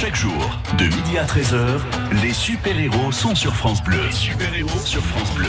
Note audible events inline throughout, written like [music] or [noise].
Chaque jour, de midi à 13h, les super-héros sont sur France Bleu. Les super-héros sur France Bleu.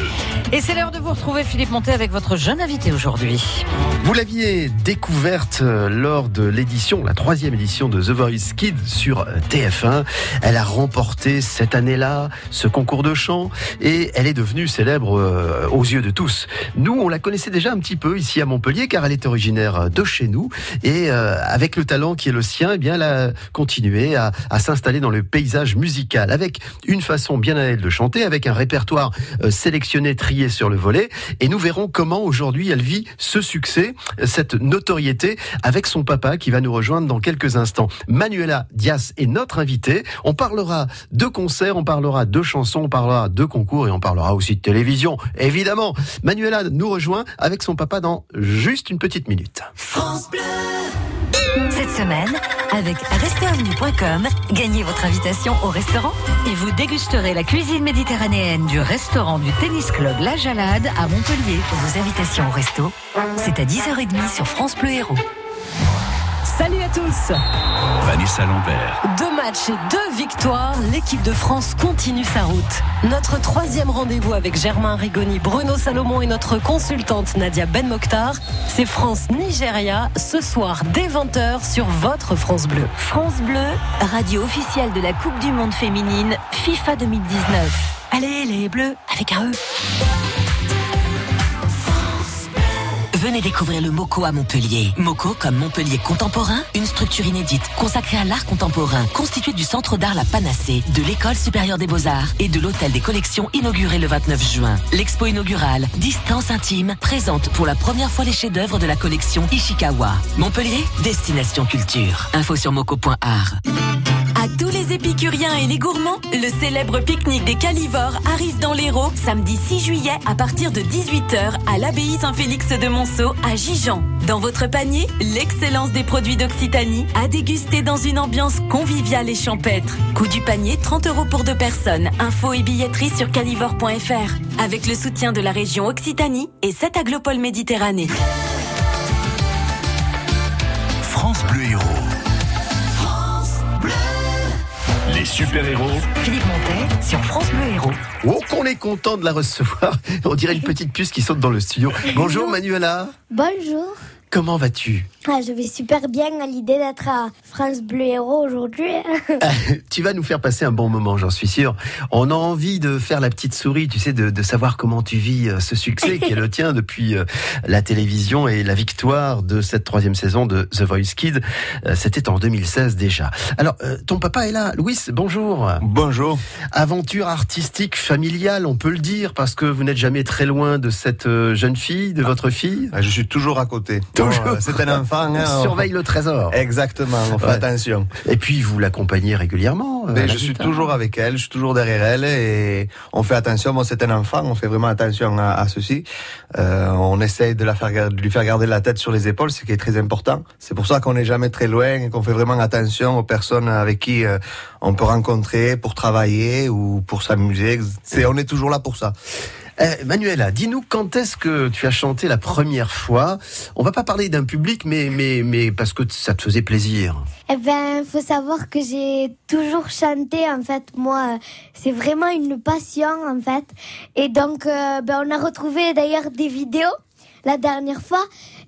Et c'est l'heure de vous retrouver, Philippe Monté, avec votre jeune invité aujourd'hui. Vous l'aviez découverte euh, lors de l'édition, la troisième édition de The Voice Kids sur euh, TF1. Elle a remporté cette année-là ce concours de chant et elle est devenue célèbre euh, aux yeux de tous. Nous, on la connaissait déjà un petit peu ici à Montpellier car elle est originaire de chez nous et avec le talent qui est le sien, eh bien, elle a continué à, à s'installer dans le paysage musical avec une façon bien à elle de chanter, avec un répertoire sélectionné, trié sur le volet et nous verrons comment aujourd'hui elle vit ce succès, cette notoriété avec son papa qui va nous rejoindre dans quelques instants. Manuela Dias est notre invitée. On parlera de concerts, on parlera de chansons, on parlera de concours et on parlera aussi de télévision. Évidemment, Manuela nous rejoint avec son papa dans juste une petite minute. France Bleu. Cette semaine, avec restaurantvenue.com, gagnez votre invitation au restaurant et vous dégusterez la cuisine méditerranéenne du restaurant du Tennis Club La Jalade à Montpellier. Vos invitations au resto, c'est à 10h30 sur France Bleu Héros. Salut à tous Vanessa Lambert. Deux matchs et deux victoires, l'équipe de France continue sa route. Notre troisième rendez-vous avec Germain Rigoni, Bruno Salomon et notre consultante Nadia Ben Mokhtar, c'est France-Nigeria, ce soir dès 20h sur votre France Bleu. France Bleu, radio officielle de la Coupe du Monde féminine FIFA 2019. Allez les Bleus, avec un E Venez découvrir le MOCO à Montpellier. MOCO comme Montpellier Contemporain, une structure inédite consacrée à l'art contemporain, constituée du Centre d'art La Panacée, de l'École supérieure des beaux-arts et de l'Hôtel des collections inauguré le 29 juin. L'expo inaugurale, Distance intime, présente pour la première fois les chefs-d'œuvre de la collection Ishikawa. Montpellier, destination culture. Info sur moco.art. À tous les épicuriens et les gourmands, le célèbre pique-nique des calivores arrive dans l'Hérault samedi 6 juillet à partir de 18h à l'abbaye Saint-Félix de Monceau à Gijan. Dans votre panier, l'excellence des produits d'Occitanie à déguster dans une ambiance conviviale et champêtre. Coût du panier 30 euros pour deux personnes. Info et billetterie sur calivore.fr. Avec le soutien de la région Occitanie et 7 aglopoles Méditerranée. France Bleu Héros. Super-héros Philippe Montet sur France Bleu Héros. Oh, qu'on est content de la recevoir. [laughs] On dirait une petite puce qui saute dans le studio. Bonjour Manuela. Bonjour. Comment vas-tu Ah, je vais super bien à l'idée d'être à France Bleu Héros aujourd'hui. [laughs] Tu vas nous faire passer un bon moment, j'en suis sûr. On a envie de faire la petite souris, tu sais, de, de savoir comment tu vis euh, ce succès qui est le [laughs] tien depuis euh, la télévision et la victoire de cette troisième saison de The Voice Kids. Euh, C'était en 2016 déjà. Alors, ton papa est là. Louis, bonjour. Bonjour. Aventure artistique familiale, on peut le dire, parce que vous n'êtes jamais très loin de cette jeune fille, de votre fille. Ah, Je suis toujours à côté. Toujours. Euh, C'est un enfant. hein, On surveille le trésor. Exactement, on fait Ouais. attention. Et puis, vous l'accompagnez régulièrement. euh, Mais la je suis toujours avec elle, je suis toujours derrière elle et on fait attention. Bon, c'est un enfant, on fait vraiment attention à, à ceci. Euh, on essaye de, la faire, de lui faire garder la tête sur les épaules, ce qui est très important. C'est pour ça qu'on n'est jamais très loin et qu'on fait vraiment attention aux personnes avec qui euh, on peut rencontrer pour travailler ou pour s'amuser. C'est, on est toujours là pour ça. Eh, Manuela, dis-nous quand est-ce que tu as chanté la première fois? On va pas parler d'un public, mais, mais, mais parce que ça te faisait plaisir. Eh ben, faut savoir que j'ai toujours chanté, en fait. Moi, c'est vraiment une passion, en fait. Et donc, euh, ben, on a retrouvé d'ailleurs des vidéos la dernière fois.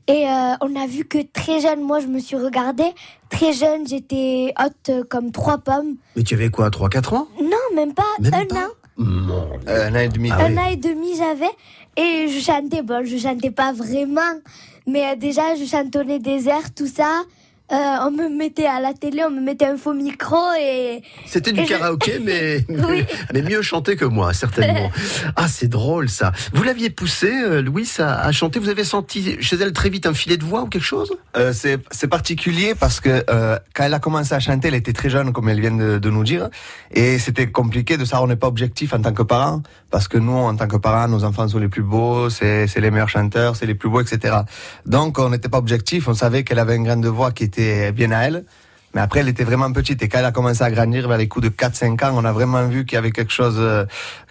Et euh, on a vu que très jeune, moi, je me suis regardée. Très jeune, j'étais haute comme trois pommes. Mais tu avais quoi, 3-4 ans? Non, même pas Même un pas? an. Mon Euh, un an et demi. Ah un oui. an et demi j'avais et je chantais bon je chantais pas vraiment mais euh, déjà je chantonnais des airs tout ça Euh, on me mettait à la télé on me mettait un faux micro et C'était du Et je- karaoké, mais, [laughs] [laughs] Oui. mais mieux chanté que moi, certainement. [laughs] Ah, c'est drôle ça. Vous l'aviez poussé, euh, Louis, à, à chanter? Vous avez senti chez elle très vite un filet de voix ou quelque chose? Euh, c'est c'est particulier parce que euh, quand elle a commencé à chanter, elle était très jeune, comme elle vient de, de nous dire, et c'était compliqué de savoir on n'est pas objectif en tant que parent, parce que nous, en tant que parents, nos enfants sont les plus beaux, c'est c'est les meilleurs chanteurs, c'est les plus beaux, etc. Donc on n'était pas objectif, on savait qu'elle avait un grain de voix qui était bien à elle. Mais après, elle était vraiment petite. Et quand elle a commencé à grandir vers les coups de 4-5 ans, on a vraiment vu qu'il y avait quelque chose euh,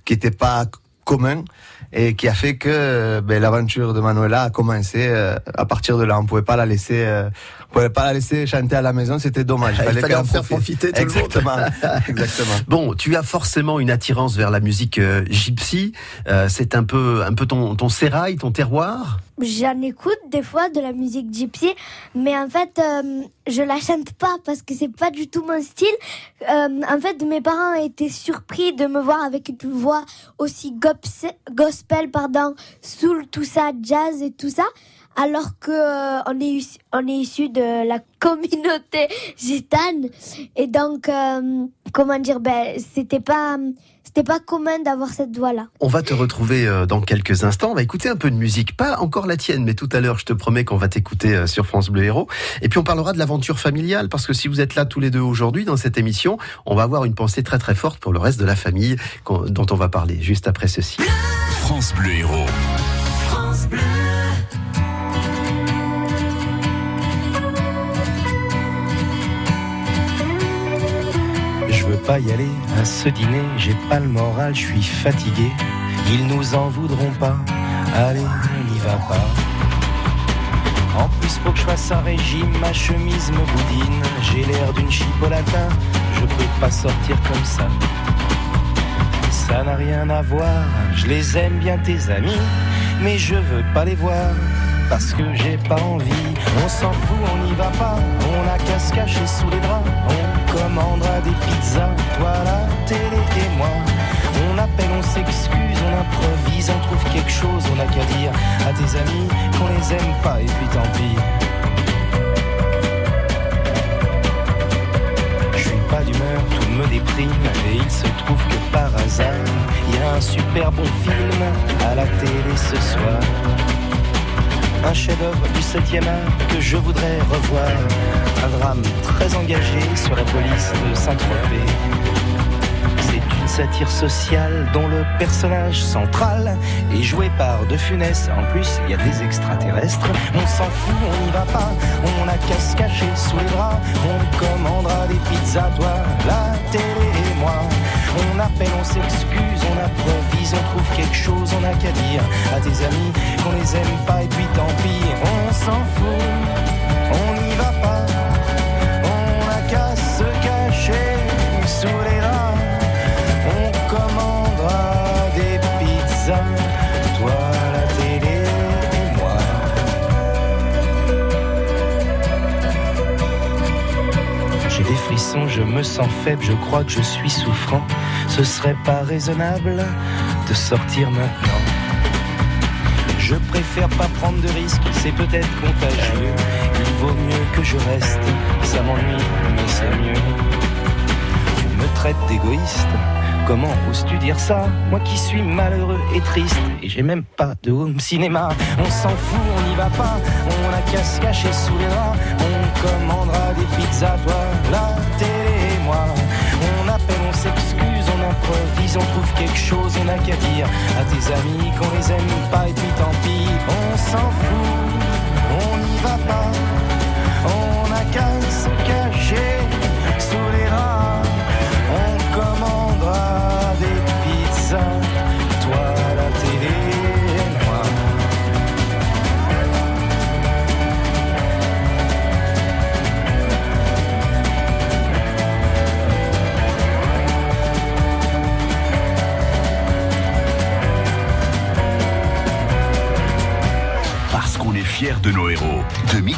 qui n'était pas commun. et qui a fait que ben, l'aventure de Manuela a commencé. euh, à partir de là, on pouvait pas la laisser, euh, pouvait pas la laisser chanter à la maison, c'était dommage. [laughs] Il fallait qu'elle en faire profite. profiter tout le monde. Exactement, [laughs] exactement. Bon, tu as forcément une attirance vers la musique euh, gypsy. Euh, c'est un peu, un peu ton, ton sérail, ton terroir. J'en écoute des fois de la musique gypsy, mais en fait, euh, je la chante pas parce que c'est pas du tout mon style. Euh, en fait, mes parents étaient surpris de me voir avec une voix aussi gops- gospel, pardon, soul, tout ça, jazz et tout ça. Alors que euh, on est issu- on est issu de la [laughs] communauté gitane et donc euh, comment dire ben c'était pas c'était pas commun d'avoir cette voix là. On va te retrouver euh, dans quelques instants. On va écouter un peu de musique, pas encore la tienne, mais tout à l'heure, je te promets qu'on va t'écouter euh, sur France Bleu Héros. Et puis on parlera de l'aventure familiale, parce que si vous êtes là tous les deux aujourd'hui dans cette émission, on va avoir une pensée très très forte pour le reste de la famille dont on va parler juste après ceci. France Bleu Héros. Je veux pas y aller à ce dîner, j'ai pas le moral, je suis fatigué. Ils nous en voudront pas, allez, on n'y va pas. En plus, faut que je fasse un régime, ma chemise me boudine. J'ai l'air d'une chipolata, je peux pas sortir comme ça. Ça n'a rien à voir, je les aime bien tes amis, mais je veux pas les voir. Parce que j'ai pas envie, on s'en fout, on n'y va pas, on a qu'à se cacher sous les draps, on commandera des pizzas, toi la télé et moi. On appelle, on s'excuse, on improvise, on trouve quelque chose, on a qu'à dire à tes amis qu'on les aime pas et puis tant pis. Je suis pas d'humeur, tout me déprime et il se trouve que par hasard, il y a un super bon film à la télé ce soir. Un chef-d'œuvre du 7e art que je voudrais revoir. Un drame très engagé sur la police de Saint-Tropez. C'est une satire sociale dont le personnage central est joué par De Funès. En plus, il y a des extraterrestres. On s'en fout, on n'y va pas. On a qu'à se cacher sous les bras. On commandera des pizzas, toi, la télé et moi. On appelle, on s'excuse, on on trouve quelque chose, on a qu'à dire à tes amis qu'on les aime pas et puis tant pis. On s'en fout, on n'y va pas. On a qu'à se cacher sous les draps. On commandera des pizzas, toi la télé et moi. J'ai des frissons, je me sens faible, je crois que je suis souffrant. Ce serait pas raisonnable sortir maintenant. Je préfère pas prendre de risques, c'est peut-être contagieux. Il vaut mieux que je reste, ça m'ennuie, mais c'est mieux. Tu me traites d'égoïste, comment oses-tu dire ça? Moi qui suis malheureux et triste, et j'ai même pas de home cinéma. On s'en fout, on n'y va pas, on a qu'à se cacher sous les draps. On commandera des pizzas, toi, s'excuse, on trouve quelque chose, on a qu'à dire à tes amis qu'on les aime pas et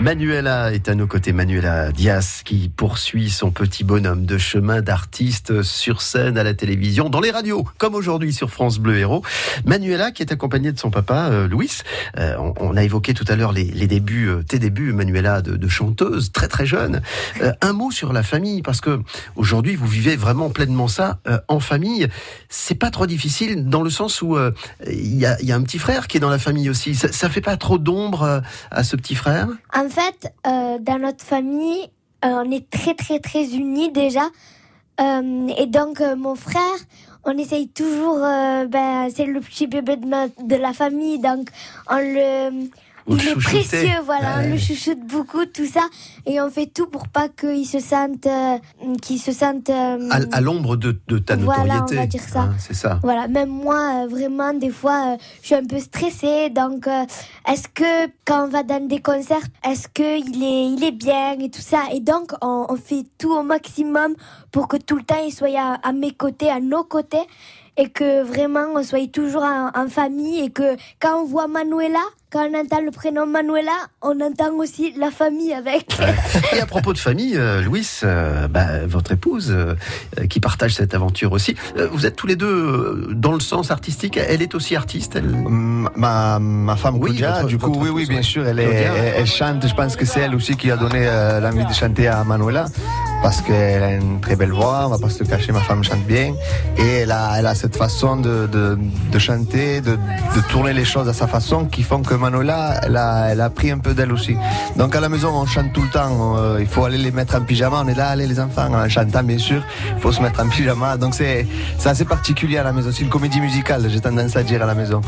Manuela est à nos côtés, Manuela Diaz, qui poursuit son petit bonhomme de chemin d'artiste sur scène, à la télévision, dans les radios, comme aujourd'hui sur France Bleu Héros. Manuela, qui est accompagnée de son papa, euh, Louis. Euh, on, a évoqué tout à l'heure les, débuts, euh, tes débuts, Manuela, de, chanteuse, très très jeune. Un mot sur la famille, parce que aujourd'hui, vous vivez vraiment pleinement ça en famille. C'est pas trop difficile, dans le sens où il y, a, un petit frère qui est dans la famille aussi. Ça, ça fait pas trop d'ombre à ce petit frère? En fait, euh, dans notre famille, euh, on est très très très unis déjà. Euh, et donc mon frère, on essaye toujours, ben, c'est le petit bébé de, la famille, donc on le il est précieux, voilà, on le chouchoute beaucoup, tout ça, et on fait tout pour pas qu'il se sente, euh, qu'il se sente. euh, À, à l'ombre de, de ta Voilà, notoriété. on va dire ça. Hein, c'est ça. Voilà, même moi, euh, vraiment, des fois, euh, je suis un peu stressée. Donc, euh, est-ce que quand on va dans des concerts, est-ce que il est, il est bien et tout ça? Et donc, on, on fait tout au maximum pour que tout le temps il soit à, à mes côtés, à nos côtés, et que vraiment on soit toujours en, en famille et que quand on voit Manuela, quand on entend le prénom Manuela, on entend aussi la famille avec. [laughs] Et à propos de famille, euh, Louis, euh, bah, votre épouse, euh, qui partage cette aventure aussi, euh, vous êtes tous les deux euh, dans le sens artistique. Elle est aussi artiste. Elle... Ma, ma femme Oui, Claudia, votre- du coup, oui, oui, bien ouais. sûr, elle, est, Claudia. elle, elle chante. Je pense que c'est elle aussi qui a donné euh, l'envie de chanter à Manuela, parce qu'elle a une très belle voix. On va pas se le cacher, ma femme chante bien, et elle a, elle a cette façon de, chanter, de, tourner les choses à sa façon, qui font que Manuela, elle a, elle a pris un peu d'elle aussi. Donc à la maison, on chante tout le temps. euh, il faut aller les mettre en pyjama. On est là, allez les enfants, en chantant bien sûr. Il faut se mettre en pyjama. Donc c'est assez particulier à la maison. C'est une comédie musicale, j'ai tendance à dire à la maison.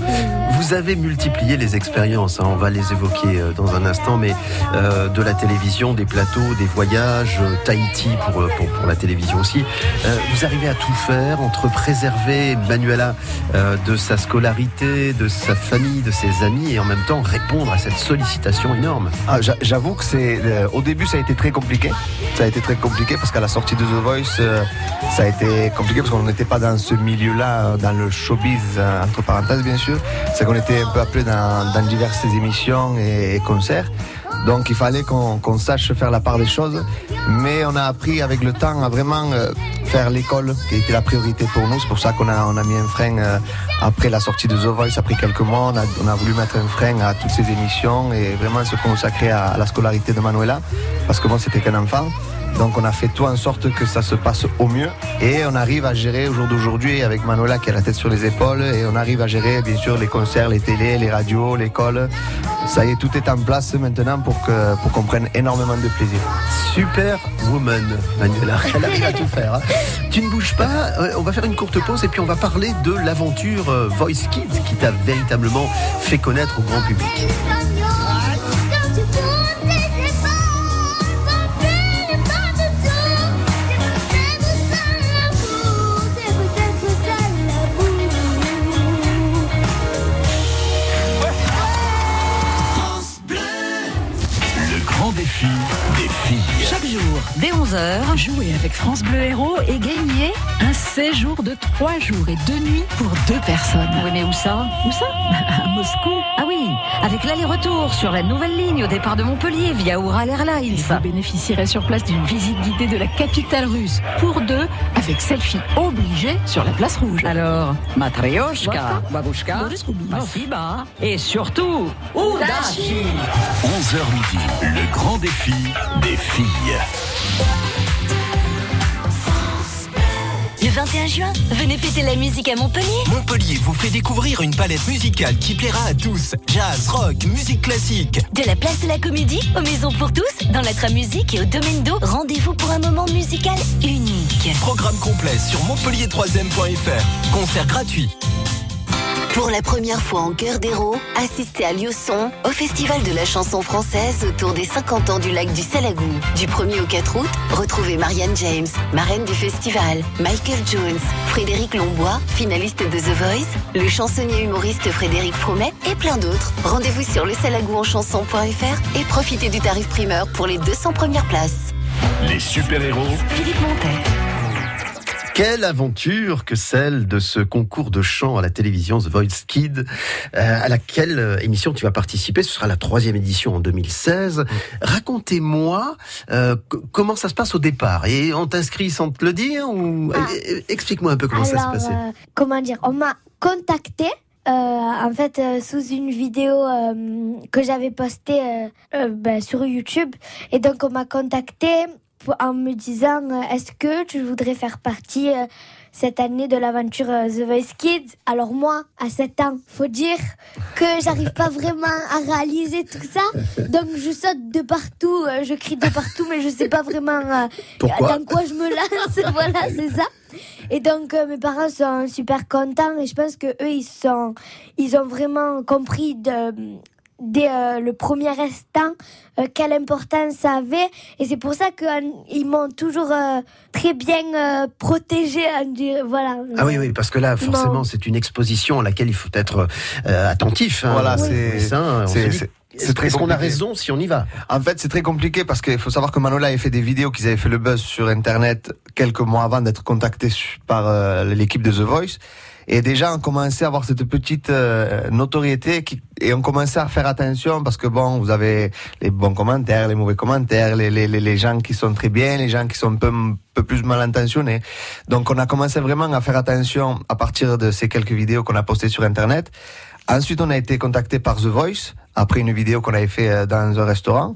Vous avez multiplié les expériences, hein, on va les évoquer euh, dans un instant, mais euh, de la télévision, des plateaux, des voyages, euh, Euh, pour, la télévision aussi. Euh, vous arrivez à tout faire entre préserver Manuela euh, de sa scolarité, de sa famille, de ses amis, et en même temps répondre à cette sollicitation énorme. Ah, j'a- J'avoue que c'est au début ça a été très compliqué. Ça a été très compliqué parce qu'à la sortie de The Voice, ça a été compliqué parce qu'on n'était pas dans ce milieu-là, dans le showbiz entre parenthèses bien sûr. C'est qu'on était un peu appelé dans, dans diverses émissions et concerts. Donc il fallait qu'on sache faire la part des choses. Mais on a appris avec le temps à vraiment euh, faire l'école qui était la priorité pour nous. C'est pour ça qu'on a, mis un frein euh, après la sortie de The Voice, après quelques mois. On a, voulu mettre un frein à toutes ces émissions et vraiment se consacrer à, à la scolarité de Manuela. Parce que moi, c'était qu'un enfant. Donc on a fait tout en sorte que ça se passe au mieux et on arrive à gérer au jour d'aujourd'hui avec Manuela qui a la tête sur les épaules et on arrive à gérer bien sûr les concerts, les télés, les radios, l'école. Ça y est, tout est en place maintenant pour que pour qu'on prenne énormément de plaisir. Super woman, Manuela. [laughs] Elle arrive à tout faire. hein. Tu ne bouges pas. euh, On va faire une courte pause et puis on va parler de l'aventure euh, Voice Kids qui t'a véritablement fait connaître au grand public. Dès 11h, Jouer avec France Bleu Héros et gagner un séjour de 3 jours et 2 nuits pour deux personnes. oui mais où ça? Où ça? [laughs] À Moscou. Ah oui, avec l'aller-retour sur la nouvelle ligne au départ de Montpellier via Ural Et Airlines. vous bénéficierez sur place d'une visite guidée de la capitale russe pour deux avec selfie obligé sur la place rouge. Alors, Matryoshka. Babushka. Masiba et surtout, Udashi 11h midi, le grand défi des filles. Le 21 juin, venez fêter la musique à Montpellier. Montpellier vous fait découvrir une palette musicale qui plaira à tous. Jazz, rock, musique classique. De la place de la Comédie aux Maisons pour tous, dans la Tramusique et au Domaine d'eau, rendez-vous pour un moment musical unique. Programme complet sur montpellier3ème.fr. Concert gratuit. Pour la première fois en cœur d'héros, assistez à Liosson au Festival de la chanson française autour des 50 ans du lac du Salagou. Du 1er au 4 août, retrouvez Marianne James, marraine du festival, Michael Jones, Frédéric Lombois, finaliste de The Voice, le chansonnier humoriste Frédéric Fromet et plein d'autres. Rendez-vous sur le salagouenchanson.fr et profitez du tarif primeur pour les 200 premières places. Les super-héros Philippe Montet. Quelle aventure que celle de ce concours de chant à la télévision The Voice Kid, euh, à laquelle euh, émission tu vas participer. Ce sera la troisième édition en 2016. Racontez-moi euh, comment ça se passe au départ. Et on t'inscrit sans te le dire ou Ah. Explique-moi un peu comment ça se passait. euh, comment dire? On m'a contacté. euh, en fait, euh, sous une vidéo euh, que j'avais postée euh, euh, ben, sur YouTube. Et donc, on m'a contacté en me disant euh, Est-ce que tu voudrais faire partie euh, cette année de l'aventure euh, The Voice Kids? Alors, moi, à 7 ans, faut dire que j'arrive pas vraiment à réaliser tout ça. Donc, je saute de partout, je crie de partout, mais je sais pas vraiment Pourquoi? dans quoi je me lance. [laughs] voilà, c'est ça. Et donc mes parents sont super contents et je pense que eux ils sont ils ont vraiment compris de dès euh, le premier instant euh, quelle importance ça avait. Et c'est pour ça qu'ils m'ont toujours euh, très bien euh, protégée. Voilà. Ah oui, oui, parce que là, forcément, c'est une exposition à laquelle il faut être euh, attentif. hein. Voilà, Oui. c'est- ça, Est-ce qu'on a compliqué. raison si on y va? En fait, c'est très compliqué parce qu'il faut savoir que Manola avait fait des vidéos qu'ils avaient fait le buzz sur Internet quelques mois avant d'être contactés su- par euh, l'équipe de The Voice. Et déjà, on commençait à avoir cette petite euh, notoriété qui, et on commençait à faire attention parce que bon, vous avez les bons commentaires, les mauvais commentaires, les, les, les- gens qui sont très bien, les gens qui sont un peu, un peu plus mal intentionnés. Donc, on a commencé vraiment à faire attention à partir de ces quelques vidéos qu'on a postées sur Internet. Ensuite, on a été contacté par The Voice après une vidéo qu'on avait fait euh, dans un restaurant.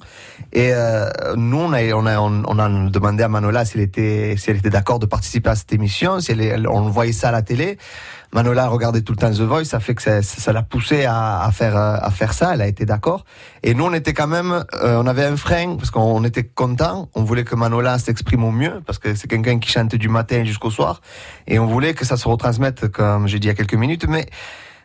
Et euh, nous, on a, on a, on, a demandé à Manola s'il était, si elle était d'accord de participer à cette émission, si elle, elle- on voyait ça à la télé. Manola regardait tout le temps The Voice, ça fait que ça ça l'a poussé à, à faire euh, à faire ça. Elle a été d'accord. Et nous, on était quand même, euh, on avait un frein parce qu'on était content. On voulait que Manola s'exprime au mieux parce que c'est quelqu'un qui chante du matin jusqu'au soir. Et on voulait que ça se retransmette, comme j'ai dit il y a quelques minutes. Mais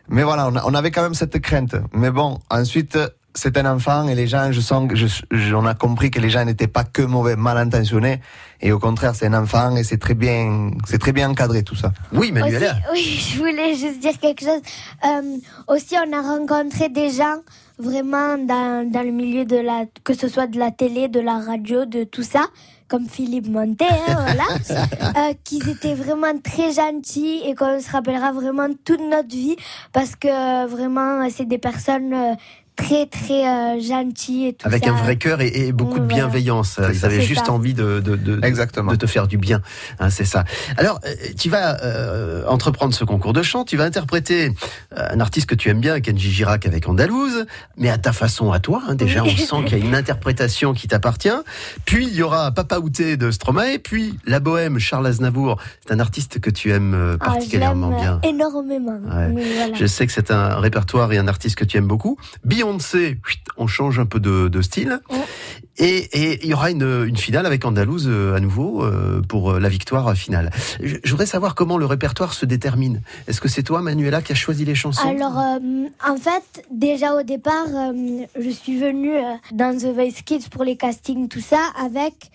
mais voilà, on, on avait quand même cette crainte. Mais bon, ensuite, c'est un enfant et les gens, je sens que je, je- on a compris que les gens n'étaient pas que mauvais, mal intentionnés. Et au contraire, c'est un enfant et c'est très bien, c'est très bien encadré tout ça. Oui, Aussi, oui, [laughs] je voulais juste dire quelque chose. Euh, aussi, on a rencontré des gens vraiment dans, dans le milieu de la, que ce soit de la télé, de la radio, de tout ça, comme Philippe Montet, hein, [laughs] voilà, euh, qui étaient vraiment très gentils et qu'on se rappellera vraiment toute notre vie parce que euh, vraiment, c'est des personnes euh, très très euh, gentilles et tout Avec ça. un vrai cœur et, et beaucoup de bienveillance. Ils avaient juste ça. envie de, de, de, de te faire du bien. Hein, c'est ça. Alors, euh, tu vas euh, entreprendre ce concours de chant. Tu vas interpréter euh, un artiste que tu aimes bien, Kenji Girac avec Andalouse, mais à ta façon, à toi. hein. déjà, Oui. on sent qu'il y a une interprétation qui t'appartient. Puis, il y aura Papa Outé de Stromae. Puis, La Bohème, Charles Aznavour. C'est un artiste que tu aimes euh, Ah, particulièrement bien. énormément. Ouais. Oui, voilà. Je sais que c'est un répertoire et un artiste que tu aimes beaucoup. Beyoncé, chut, on change un peu de, de style. Et, et il y aura une, une finale avec Andalouse euh, à nouveau euh, pour euh, la victoire finale. Je, je voudrais savoir comment le répertoire se détermine. Est-ce que c'est toi, Manuela, qui a choisi les chansons Alors, euh, en fait, déjà au départ, euh, je suis venue euh, dans The Voice Kids pour les castings, tout ça, avec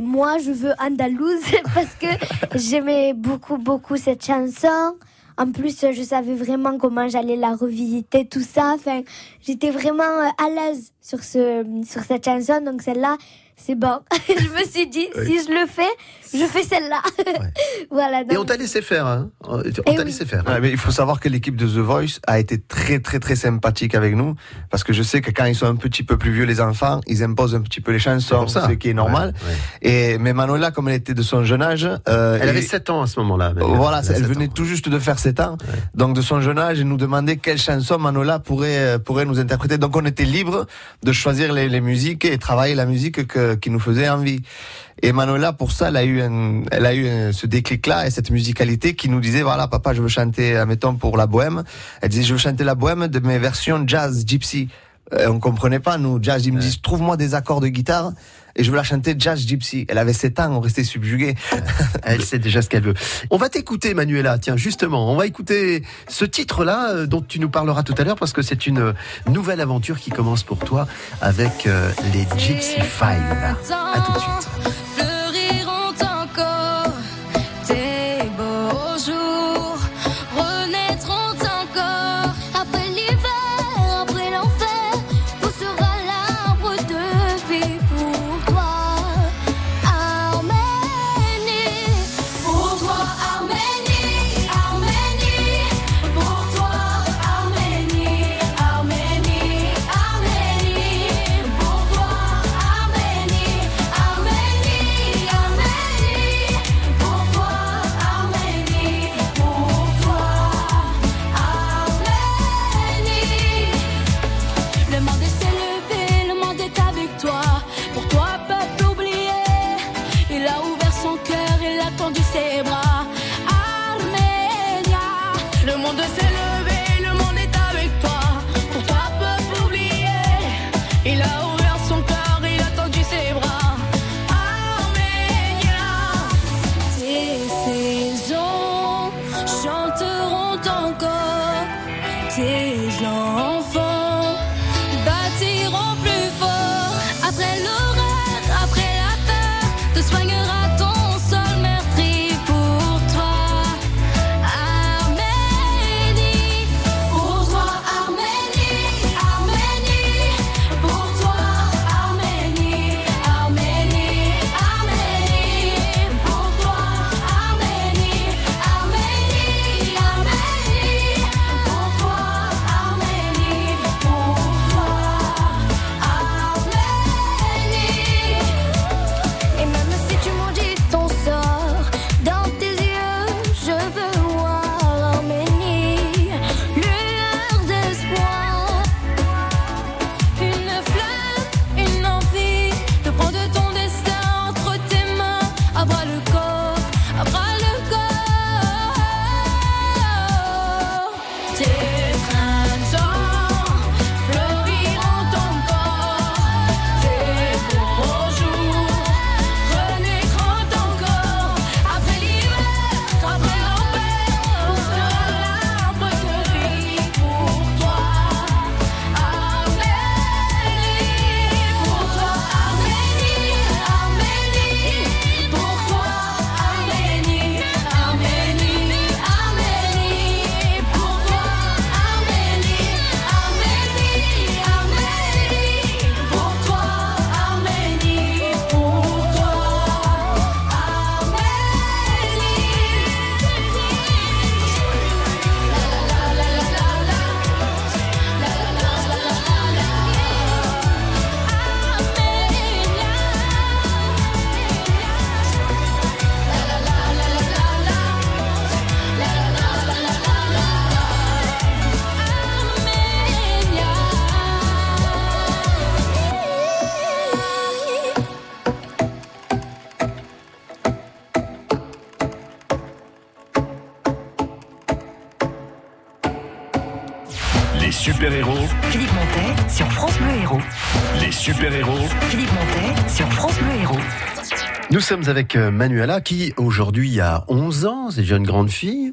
moi, je veux Andalouse, [laughs] parce que j'aimais beaucoup, beaucoup cette chanson. En plus, je savais vraiment comment j'allais la revisiter, tout ça. Enfin, j'étais vraiment euh, à l'aise sur, ce, sur cette chanson, donc celle-là, c'est bon. [laughs] je me suis dit, Oui. si je le fais, je fais celle-là. [laughs] voilà. Et donc- on t'a laissé faire, hein On Eh t'a oui. laissé faire. Ouais, mais il faut savoir que l'équipe de The Voice a été très très très sympathique avec nous parce que je sais que quand ils sont un petit peu plus vieux les enfants, ils imposent un petit peu les chansons, ce qui est normal. Et mais Manola, comme elle était de son jeune âge, euh, Elle avait et- 7 ans à ce moment-là. Voilà, Elle a elle 7 venait tout juste de faire 7 ans. Donc de son jeune âge, elle nous demandait quelle chanson Manola pourrait euh, pourrait nous interpréter. Donc on était libre de choisir les, les musiques et travailler la musique que, qui nous faisait envie. Et Manola, pour ça, elle a eu, un, elle a eu ce déclic-là et cette musicalité qui nous disait, voilà, papa, je veux chanter, admettons, pour la bohème. Elle disait, je veux chanter la bohème de mes versions jazz, gypsy. Euh, on comprenait pas, nous, jazz. Ils me disent, trouve-moi des accords de guitare et je veux la chanter jazz gypsy. Elle avait 7 ans, on restait subjugués. Elle sait déjà ce qu'elle veut. On va t'écouter, Manuela. Tiens, justement, on va écouter ce titre-là euh, dont tu nous parleras tout à l'heure parce que c'est une euh, nouvelle aventure qui commence pour toi avec les Gypsy Five. À tout de suite. Super-héros, Philippe Montet sur France Bleu Héros. les super-héros, Philippe Montet sur France Bleu Héros. Nous sommes avec euh, Manuela qui aujourd'hui a 11 ans, c'est déjà une grande fille.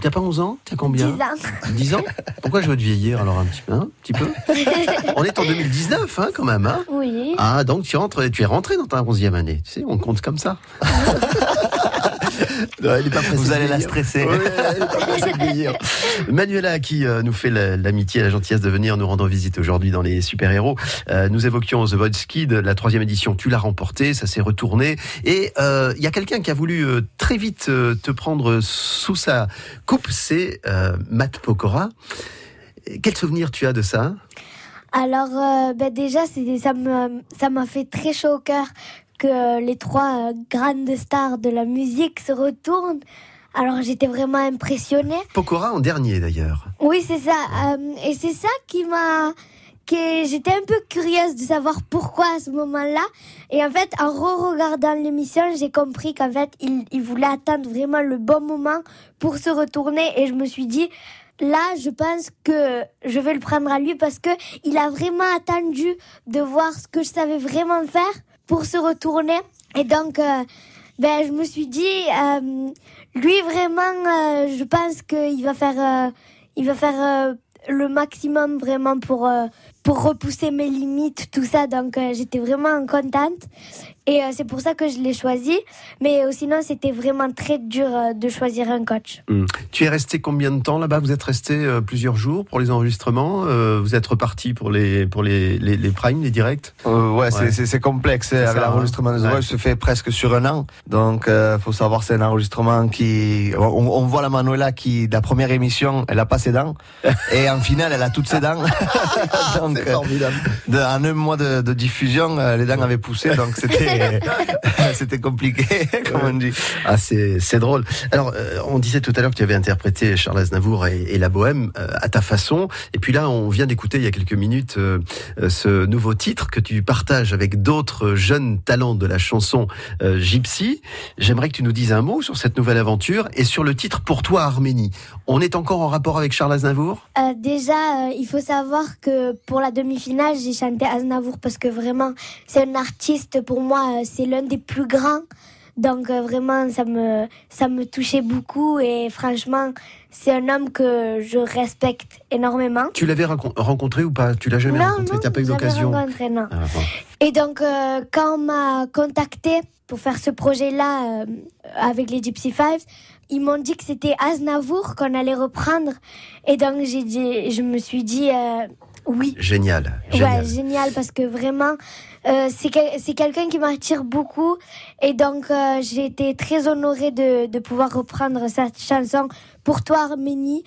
T'as pas 11 ans? T'as combien? 10 ans. 10 ans? Pourquoi je veux te vieillir alors un petit peu, hein, un petit peu? [laughs] On est en 2019 hein, quand même. Hein? Oui. ah donc tu rentres, tu es rentré dans ta 11e année. Tu sais, on compte comme ça. [laughs] [laughs] Non, elle est pas pressée Vous allez la stresser. Ouais, elle est pas pressée de vieillir. [laughs] Manuela qui euh, nous fait la- l'amitié et la gentillesse de venir nous rendre visite aujourd'hui dans les super-héros. Euh, nous évoquions The Voice Kid, la troisième édition. Tu l'as remporté, ça s'est retourné. Et euh, il y a quelqu'un qui a voulu très vite te prendre sous sa coupe, c'est euh, Matt Pokora. Quel souvenir tu as de ça? Alors, euh, ben déjà, c'est- ça me- ça m'a fait très chaud au cœur que les trois euh, grandes stars de la musique se retournent. Alors, j'étais vraiment impressionnée. Pokora en dernier d'ailleurs. Oui, c'est ça. Euh, et c'est ça qui m'a. que J'étais un peu curieuse de savoir pourquoi à ce moment-là. Et en fait, en re-regardant l'émission, j'ai compris qu'en fait, il, il voulait attendre vraiment le bon moment pour se retourner. Et je me suis dit, là, je pense que je vais le prendre à lui parce que il a vraiment attendu de voir ce que je savais vraiment faire pour se retourner. Et donc, euh, ben, je me suis dit, euh, lui vraiment, euh, je pense qu'il va faire, euh, il va faire euh, le maximum vraiment pour pour repousser mes limites, tout ça. Donc, euh, j'étais vraiment contente. Et euh, c'est pour ça que je l'ai choisi. Mais euh, sinon, c'était vraiment très dur euh, de choisir un coach. Hmm. Tu es resté combien de temps là-bas? Vous êtes resté euh, plusieurs jours pour les enregistrements Euh, Vous êtes reparti pour les pour les, les, les primes, les directs? Euh, ouais, Ouais. c'est- complexe. Ça, l'enregistrement hein. des Ouais. oreilles se fait presque sur un an. Donc, euh, faut savoir, c'est un enregistrement qui. On, on voit la Manuela qui, de la première émission, elle a pas ses dents. [laughs] et en finale, elle a toutes ses dents. [laughs] donc, C'est formidable. euh, en un mois de, de diffusion, euh, les dents avaient poussé. Donc, [laughs] c'était [laughs] c'était compliqué, [laughs] comme on dit. Ah, c'est c'est drôle. Alors, euh, on disait tout à l'heure que tu avais interprété Charles Aznavour et, et la Bohème à ta façon. Et puis là, on vient d'écouter il y a quelques minutes ce nouveau titre que tu partages avec d'autres jeunes talents de la chanson Gypsy. J'aimerais que tu nous dises un mot sur cette nouvelle aventure et sur le titre Pour toi Arménie. On est encore en rapport avec Charles Aznavour? Euh, déjà, euh, il faut savoir que pour la demi-finale, j'ai chanté Aznavour parce que vraiment, c'est un artiste, pour moi, euh, c'est l'un des plus grands. Donc euh, vraiment, ça me, ça me touchait beaucoup et franchement, c'est un homme que je respecte énormément. Tu l'avais rencontré ou pas? Tu l'as jamais non, rencontré non, T'as pas eu jamais l'occasion rencontré, non. Ah, bon. Et donc, euh, quand on m'a contacté pour faire ce projet-là euh, avec les Gypsy Fives, ils m'ont dit que c'était Aznavour qu'on allait reprendre. Et donc, j'ai dit, je me suis dit euh, oui. Génial. génial. Ouais, génial, parce que vraiment, euh, c'est quel- c'est quelqu'un qui m'attire beaucoup. Et donc, euh, j'ai été très honorée de, de pouvoir reprendre cette chanson Pour toi, Arménie,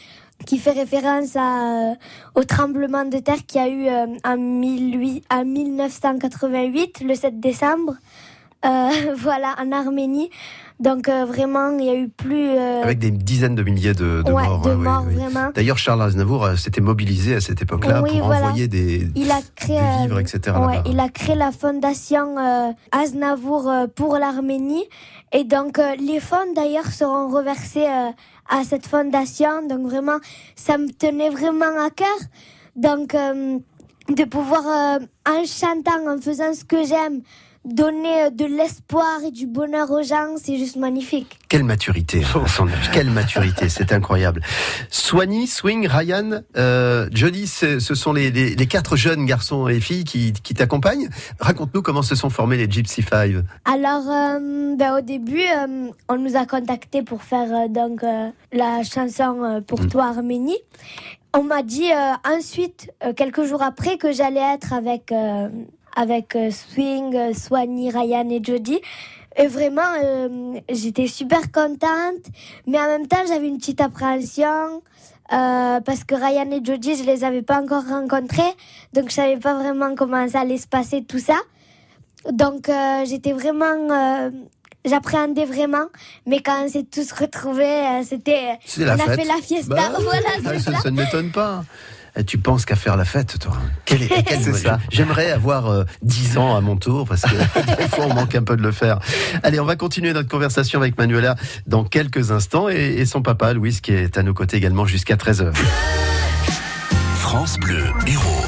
qui fait référence à, euh, au tremblement de terre qu'il y a eu euh, en, 18 en 1988, le 7 décembre. Euh, [laughs] voilà, en Arménie. Donc, euh, vraiment, il y a eu plus. euh, Avec des dizaines de milliers de, de ouais, morts. de ouais, oui, morts, oui. vraiment. D'ailleurs, Charles Aznavour euh, s'était mobilisé à cette époque-là Oui, pour voilà. envoyer des, Il a créé, des vivres, etc. ouais, il a créé la fondation Aznavour pour l'Arménie. Et donc, les fonds d'ailleurs seront reversés à cette fondation. Donc, vraiment, ça me tenait vraiment à cœur. Donc, de pouvoir, en chantant, en faisant ce que j'aime, donner euh, de l'espoir et du bonheur aux gens, c'est juste magnifique. Quelle maturité, à son âge. Quelle maturité, c'est incroyable. Swanny, Swing, Ryan, euh, Jody, ce sont les, les, les quatre jeunes garçons et filles qui, qui t'accompagnent. Raconte-nous comment se sont formés les Gypsy Five. Alors, euh, ben, au début, euh, on nous a contactés pour faire euh, donc euh, la chanson euh, Pour toi Arménie. On m'a dit euh, ensuite, euh, quelques jours après, que j'allais être avec, euh, avec euh, Swing, euh, Swanny, Ryan et Jody. Et vraiment, euh, j'étais super contente, mais en même temps, j'avais une petite appréhension. euh, parce que Ryan et Jody, je les avais pas encore rencontrés, donc je savais pas vraiment comment ça allait se passer tout ça. Donc euh, j'étais vraiment, j'appréhendais vraiment, mais quand on s'est tous retrouvés, c'était, on a fête. fait la fiesta. Bah, [laughs] voilà, Ah, c'est ça, ça. ça ne m'étonne pas. Eh, tu penses qu'à faire la fête, toi. Hein quel est, quel est ça J'aimerais avoir euh, 10 ans à mon tour, parce que [laughs] des fois, on manque un peu de le faire. Allez, on va continuer notre conversation avec Manuela dans quelques instants, et, son papa, Louis, qui est à nos côtés également jusqu'à 13h. France Bleu, héros.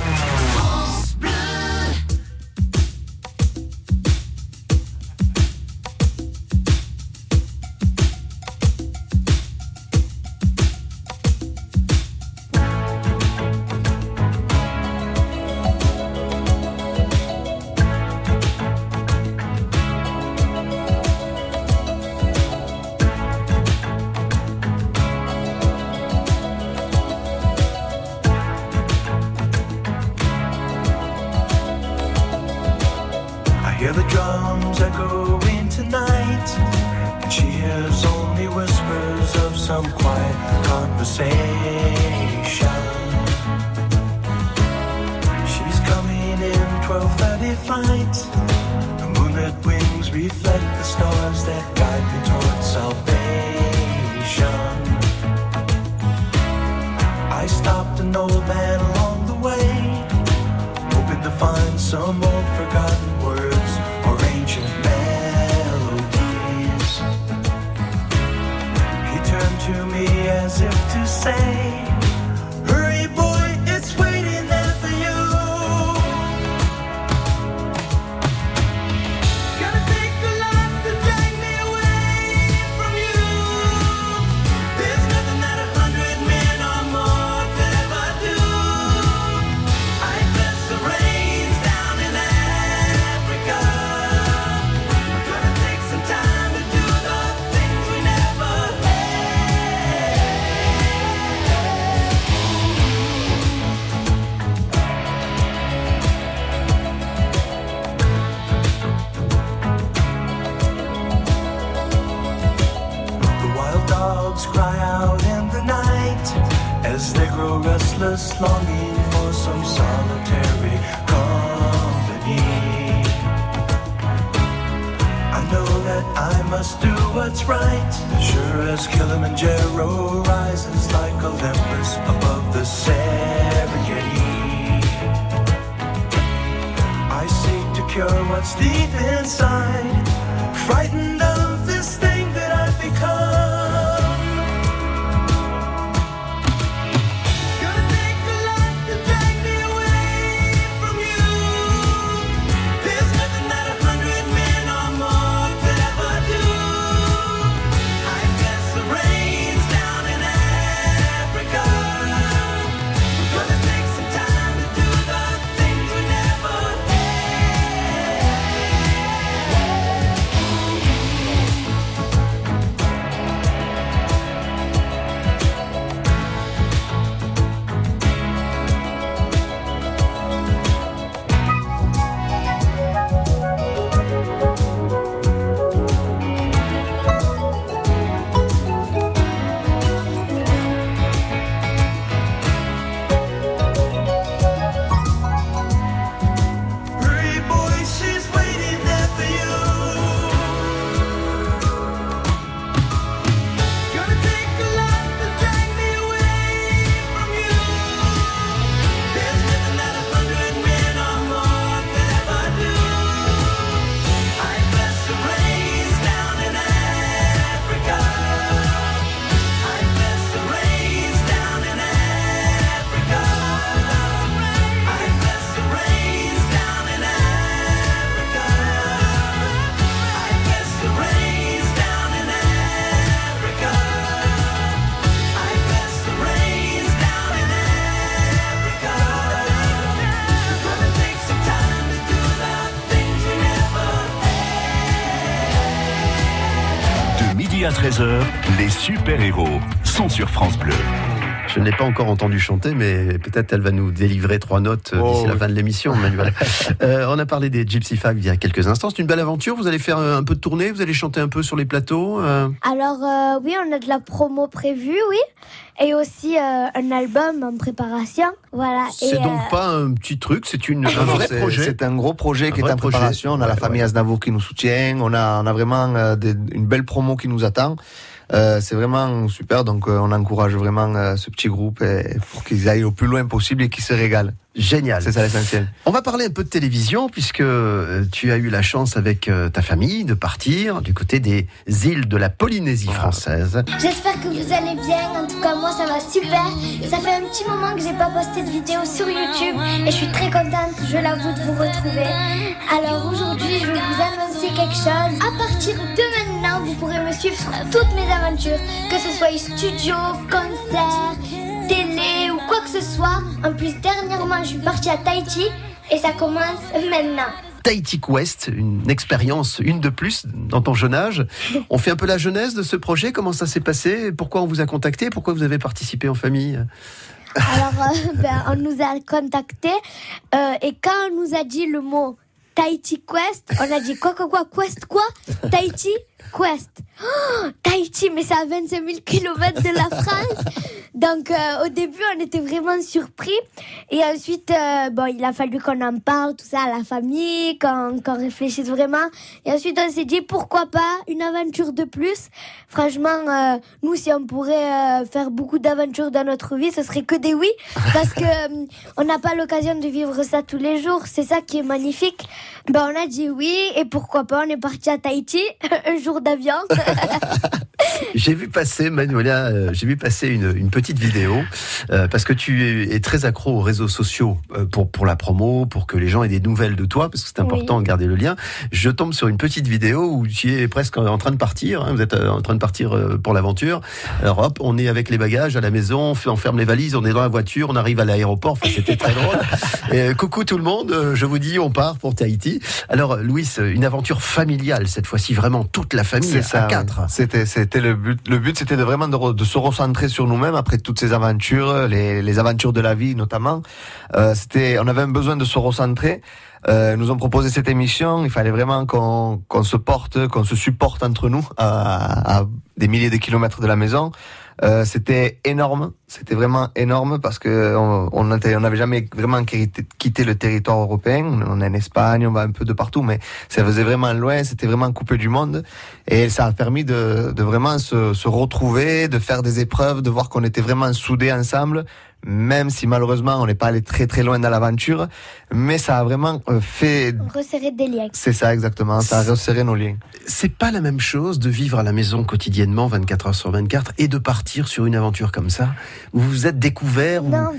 super-héros sont sur France Bleu. Je ne l'ai pas encore entendu chanter, mais peut-être elle va nous délivrer trois notes euh, oh, d'ici la fin de l'émission, Manuel. [laughs] Euh, on a parlé des Gypsy Fags il y a quelques instants. C'est une belle aventure. Vous allez faire euh, un peu de tournée, vous allez chanter un peu sur les plateaux. Alors oui, on a de la promo prévue, oui, et aussi un album en préparation. Voilà. C'est donc pas un petit truc, c'est une un vrai projet. C'est un gros projet qui est en préparation. On a la famille. Aznavour qui nous soutient. On a, on a vraiment une belle promo qui nous attend. Euh, c'est vraiment super, donc euh, on encourage vraiment euh, ce petit groupe et, pour qu'ils aillent au plus loin possible et qu'ils se régalent. Génial. C'est ça l'essentiel. On va parler un peu de télévision puisque tu as eu la chance avec ta famille de partir du côté des îles de la Polynésie française. J'espère que vous allez bien. En tout cas, moi, ça va super. Ça fait un petit moment que j'ai pas posté de vidéo sur YouTube et je suis très contente, je l'avoue, de vous retrouver. Alors aujourd'hui, je vais vous annoncer quelque chose. À partir de vous pourrez me suivre sur toutes mes aventures, que ce soit studio, concert, télé ou quoi que ce soit. En plus, dernièrement, je suis partie à Tahiti et ça commence maintenant. Tahiti Quest, une expérience, une de plus dans ton jeune âge. [laughs] On fait un peu la genèse de ce projet. Comment ça s'est passé? Pourquoi on vous a contacté? Pourquoi vous avez participé en famille? Alors, euh, [laughs] ben, on nous a contactés euh, et quand on nous a dit le mot Tahiti Quest, on a dit quoi, quoi, quoi, Quest, quoi? Tahiti? Quest. Oh, Tahiti, mais c'est à 25 000 km de la France. Donc, euh, au début, on était vraiment surpris. Et ensuite, euh, bon, il a fallu qu'on en parle, tout ça, à la famille, qu'on qu'on réfléchisse vraiment. Et ensuite, on s'est dit, pourquoi pas une aventure de plus? Franchement, euh, nous, si on pourrait faire beaucoup d'aventures dans notre vie, ce serait que des oui. Parce que on n'a pas l'occasion de vivre ça tous les jours. C'est ça qui est magnifique. Ben, on a dit oui. Et pourquoi pas, on est parti à Tahiti, [laughs] un jour d'avion. [laughs] J'ai vu passer, Manuela, euh, j'ai vu passer une, une petite vidéo euh, parce que tu es, es très accro aux réseaux sociaux euh, pour pour la promo, pour que les gens aient des nouvelles de toi, parce que c'est important de garder le lien. Je tombe sur une petite vidéo où tu es presque en train de partir. hein, vous êtes en train de partir pour l'aventure. Alors hop, on est avec les bagages à la maison, on, ferme les valises, on est dans la voiture, on arrive à l'aéroport. Enfin, c'était très drôle. [laughs] Et, coucou tout le monde, je vous dis, on part pour Tahiti. Alors, Louis, une aventure familiale cette fois-ci, vraiment toute la famille à quatre. C'était, c'était le but. Le but, c'était de vraiment de, de se recentrer sur nous-mêmes après toutes ces aventures, les, les aventures de la vie notamment. Euh, c'était, on avait un besoin de se recentrer. Euh, nous ont proposé cette émission. Il fallait vraiment qu'on, qu'on se porte, qu'on se supporte entre nous à, à des milliers de kilomètres de la maison. Euh, c'était énorme, c'était vraiment énorme parce que on n'avait jamais vraiment quitté, le territoire européen. On est en Espagne, on va un peu de partout, mais ça faisait vraiment loin, c'était vraiment coupé du monde. Et ça a permis de, vraiment se retrouver, de faire des épreuves, de voir qu'on était vraiment soudés ensemble, même si malheureusement on n'est pas allé très très loin dans l'aventure, mais ça a vraiment euh, fait, Resserrer des liens. c'est ça exactement, ça a resserré nos liens. C'est pas la même chose de vivre à la maison quotidiennement 24 heures sur 24 et de partir sur une aventure comme ça? Vous vous êtes découvert. Non,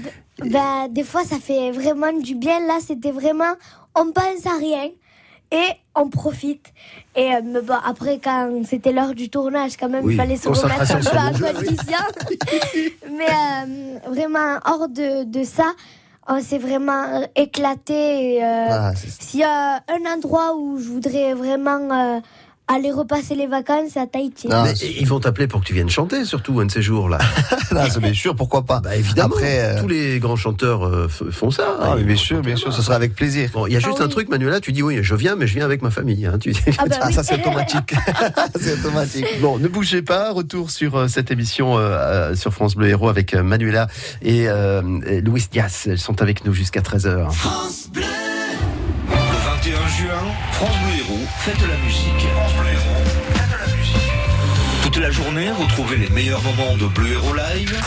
bah, des fois, ça fait vraiment du bien. Là, c'était vraiment, on pense à rien et on profite. Et euh, bon, après, quand c'était l'heure du tournage, quand même, Oui, il fallait se remettre un peu oui. condition. [laughs] mais euh, vraiment, hors de, de ça, on s'est vraiment éclaté. et, euh, Ah, S'il y a un endroit où je voudrais vraiment euh, aller repasser les vacances, à Tahiti. Mais ils vont t'appeler pour que tu viennes chanter, surtout un de ces jours-là. [laughs] non, c'est bien sûr, pourquoi pas. Bah, évidemment, Après, euh, tous les grands chanteurs euh, font ça. Ah, mais bien sûr, bien sûr, ce sera avec plaisir. Bon, il y a juste Ah un truc, Manuela, tu dis oui, je viens, mais je viens avec ma famille. hein, tu dis. Ah bah oui. [laughs] ça c'est automatique. [laughs] c'est automatique. Bon, ne bougez pas. Retour sur euh, cette émission euh, euh, sur France Bleu Héros avec euh, Manuela et, euh, et Louis Dias. Elles sont avec nous jusqu'à 13h. Le 21 juin, France Bleu Héros fête la musique. France Bleu Héros fête la musique. Toute la journée, retrouvez les meilleurs moments de Bleu Héros Live.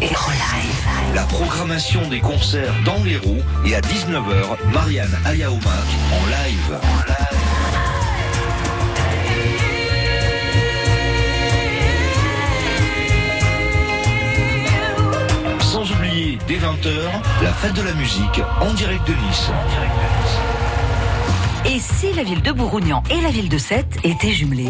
Héros Live. La programmation des concerts dans l'Héros et à 19h, Marianne Ayaomak en live. Sans oublier, dès 20h, la fête de la musique en direct de Nice. Et si la ville de Bourgougnan et la ville de Sète étaient jumelées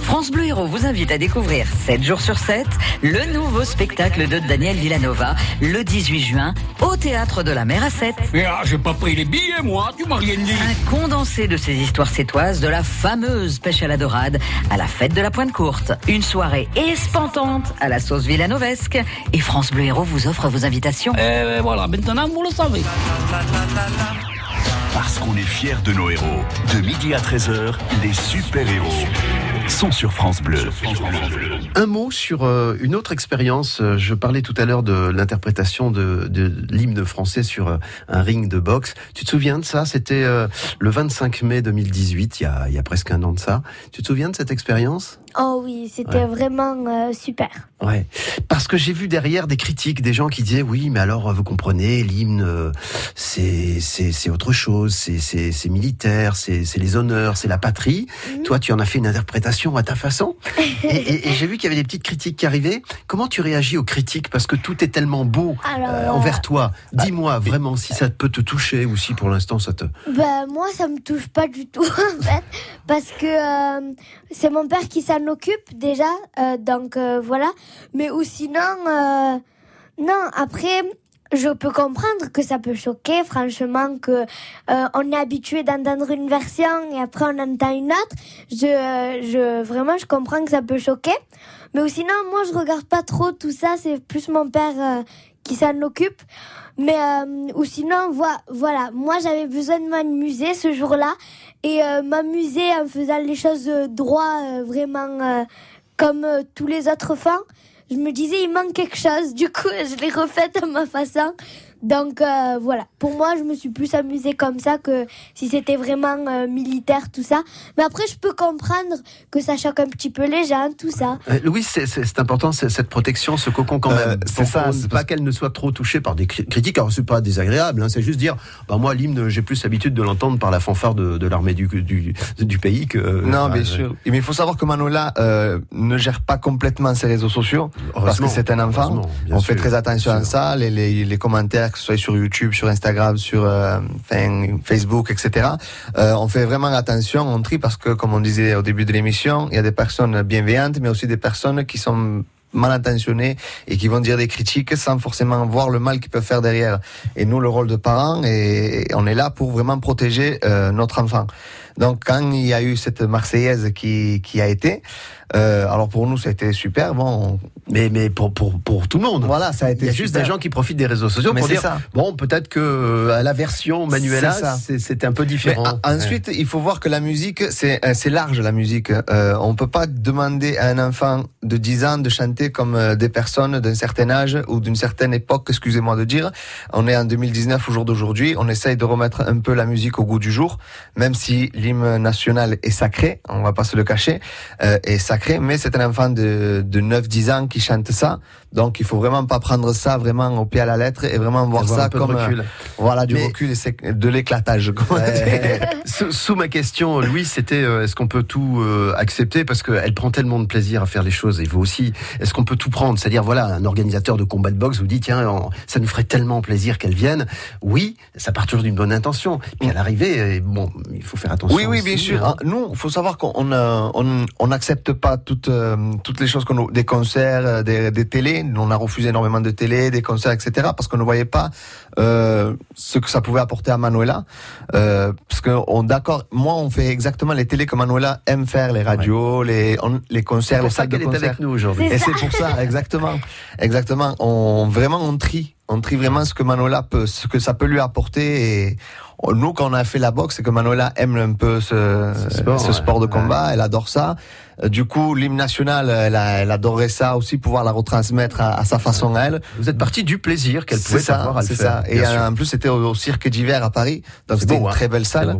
France Bleu Héros vous invite à découvrir 7 jours sur 7 le nouveau spectacle de Daniel Villanova le 18 juin au Théâtre de la Mer à Sète. Mais ah, j'ai pas pris les billets, moi, tu m'as rien dit. Un condensé de ces histoires sétoises de la fameuse pêche à la dorade à la fête de la Pointe Courte. Une soirée espantante à la sauce villanovesque. Et France Bleu Héros vous offre vos invitations. Eh ben voilà, maintenant vous le savez. Parce qu'on est fiers de nos héros. De midi à 13h, les super-héros sont sur France Bleu. Un mot sur euh, une autre expérience. Euh, Je parlais tout à l'heure de l'interprétation de, de l'hymne français sur euh, un ring de boxe. Tu te souviens de ça? C'était euh, le 25 mai 2018, il y, a, il y a presque un an de ça. Tu te souviens de cette expérience? Oh oui, c'était Ouais. vraiment euh, super. Ouais. Parce que j'ai vu derrière des critiques, des gens qui disaient oui, mais alors vous comprenez, l'hymne, euh, c'est c'est c'est autre chose, c'est c'est c'est militaire, c'est c'est les honneurs, c'est la patrie. Mhm. Toi, tu en as fait une interprétation à ta façon. [laughs] et et- et j'ai vu qu'il y avait des petites critiques qui arrivaient. Comment tu réagis aux critiques? Parce que tout est tellement beau Alors, euh, envers toi. Dis-moi vraiment si ça peut te toucher ou si pour l'instant ça te. Ben, moi, ça me touche pas du tout, [laughs] en fait, parce que euh, c'est mon père qui s'en occupe déjà, euh, donc euh, voilà. Mais ou sinon, euh, non, après, je peux comprendre que ça peut choquer, franchement, que on est habitué d'entendre une version et après on entend une autre. Je, je, vraiment, je comprends que ça peut choquer. Mais ou sinon, moi, je regarde pas trop tout ça, c'est plus mon père qui s'en occupe. Mais euh, ou sinon, voi- voilà, moi j'avais besoin de m'amuser ce jour-là et euh, m'amuser en faisant les choses euh, droit, euh, vraiment euh, comme euh, tous les autres font. Je me disais, il manque quelque chose. Du coup, [laughs] je l'ai refaite à ma façon. Donc euh, voilà, pour moi, je me suis plus amusée comme ça que si c'était vraiment euh, militaire, tout ça. Mais après, je peux comprendre que ça choque un petit peu les gens, tout ça. Euh, Louis, c'est- important cette protection, ce cocon quand Euh, même. c'est Pour- ça, pas qu'elle ne soit trop touchée par des cri- critiques. Alors c'est pas désagréable, hein, c'est juste dire, bah moi l'hymne, j'ai plus l'habitude de l'entendre par la fanfare de, de l'armée du, du, du pays que. Non, bah, bien sûr. Mais il faut savoir que Manola euh, ne gère pas complètement ses réseaux sociaux parce que c'est un enfant. On fait très attention à ça. Les, les, les commentaires, que ce soit sur YouTube, sur Instagram, sur euh, Facebook, etc. Euh, on fait vraiment attention. On trie parce que, comme on disait au début de l'émission, il y a des personnes bienveillantes, mais aussi des personnes qui sont mal intentionnées et qui vont dire des critiques sans forcément voir le mal qu'ils peuvent faire derrière. Et nous, le rôle de parents, et on est là pour vraiment protéger euh, notre enfant. Donc, quand il y a eu cette Marseillaise qui, qui a été, euh, alors pour nous, ça a été super. Bon, mais mais pour pour pour tout le monde. Voilà, ça a été. Il y a juste des gens qui profitent des réseaux sociaux Mais pour dire ça. bon peut-être que euh, à la version Manuela c'était un peu différent. en- ensuite, il faut voir que la musique, c'est euh, c'est large la musique. Euh, on peut pas demander à un enfant de 10 ans de chanter comme des personnes d'un certain âge ou d'une certaine époque, excusez-moi de dire. On est en 2019 au jour d'aujourd'hui. On essaye de remettre un peu la musique au goût du jour, même si l'hymne national est sacré, on va pas se le cacher, euh, est sacré, mais c'est un enfant de, de 9-10 ans qui chante ça. Donc il faut vraiment pas prendre ça vraiment au pied à la lettre et vraiment voir ça comme euh, recul. voilà du Mais- recul et c'est de l'éclatage. Ouais. [laughs] sous, sous ma question, Louis, c'était euh, est-ce qu'on peut tout euh, accepter? Parce qu'elle prend tellement de plaisir à faire les choses et vous aussi. Est-ce qu'on peut tout prendre? C'est-à-dire voilà, un organisateur de combat de boxe vous dit tiens, on- ça nous ferait tellement plaisir qu'elle vienne. Oui, ça part toujours d'une bonne intention. Puis à l'arrivée, euh, bon, il faut faire attention. Oui, oui, bien sûr. hein. Nous, il faut savoir qu'on euh, on on n'accepte pas toutes euh, toutes les choses qu'on des concerts, euh, des, des télés. On a refusé énormément de télé, des concerts, etc. Parce qu'on ne voyait pas euh, ce que ça pouvait apporter à Manuela. Euh, parce que on d'accord, moi, on fait exactement les télés que Manuela aime faire, les radios, les on- les concerts, les salles de qu'elle est avec nous aujourd'hui. Et c'est pour ça, exactement, exactement. On vraiment on trie, on trie vraiment ce que Manola peut, ce que ça peut lui apporter. Et nous, quand on a fait la boxe, c'est que Manola aime un peu ce, ce sport, ouais. de combat. Elle adore ça. Euh, Du coup, l'hymne national, elle, a- elle adorait ça aussi, pouvoir la retransmettre à, à sa façon à elle. Vous êtes parti du plaisir qu'elle C'est pouvait ça, avoir à le c'est faire. ça. Et en plus, c'était au, au cirque d'hiver à Paris, donc C'est c'était une hein. très belle C'est salle.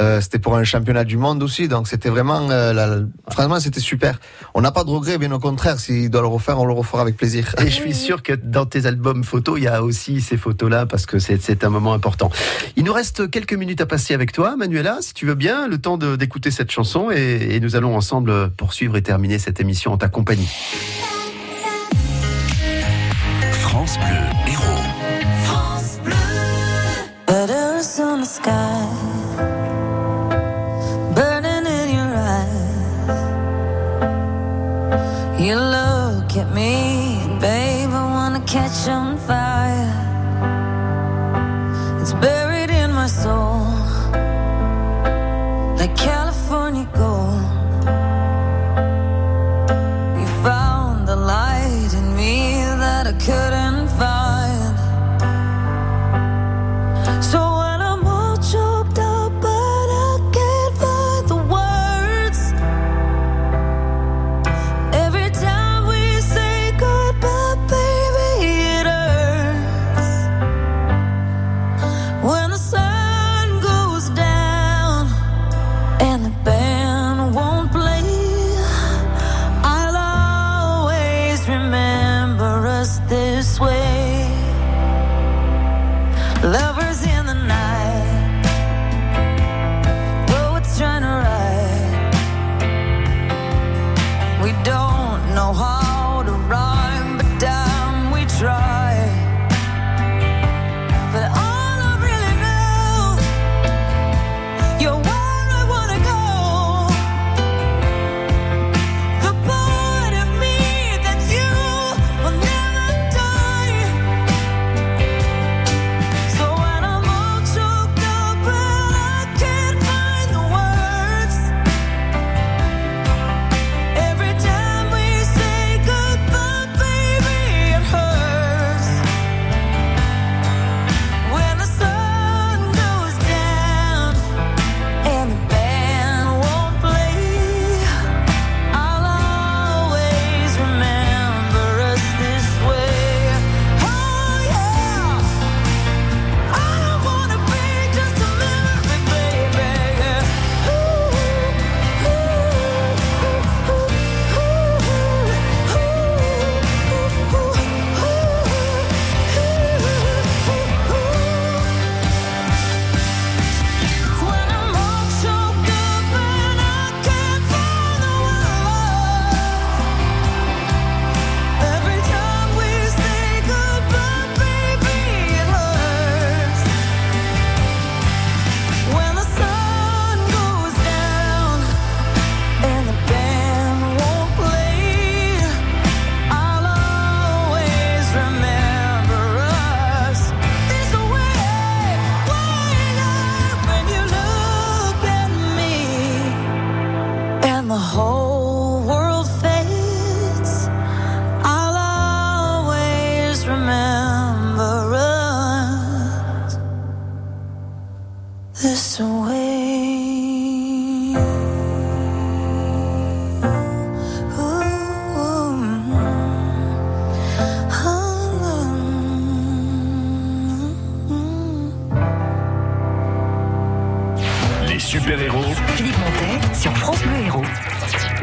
Euh, c'était pour un championnat du monde aussi, donc c'était vraiment, euh, la- franchement, c'était super. On n'a pas de regrets, bien au contraire. S'il doit le refaire, on le refera avec plaisir. Et je suis sûr que dans tes albums photos, il y a aussi ces photos-là parce que c'est- un moment important. Il nous reste quelques minutes à passer avec toi, Manuela, si tu veux bien, le temps d'écouter cette chanson et, et nous allons ensemble poursuivre et terminer cette émission en ta compagnie. France Bleu Héros. France Bleu. Letters on the sky, in love.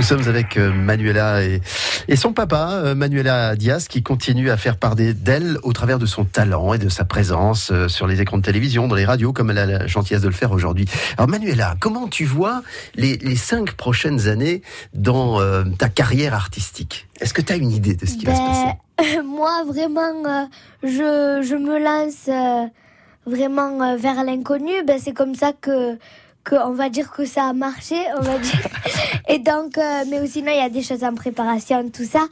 Nous sommes avec euh, Manuela et, son papa, euh, Manuela Diaz, qui continue à faire part d'elle au travers de son talent et de sa présence euh, sur les écrans de télévision, dans les radios, comme elle a la gentillesse de le faire aujourd'hui. Alors Manuela, comment tu vois les, cinq prochaines années dans ta carrière artistique? Est-ce que tu as une idée de ce qui va se passer? Ben, [laughs] moi, vraiment, je, je me lance vraiment vers l'inconnu. Ben, c'est comme ça que, que, on va dire que ça a marché, on va dire. [laughs] Et donc, euh, mais sinon, il y a des choses en préparation, tout ça.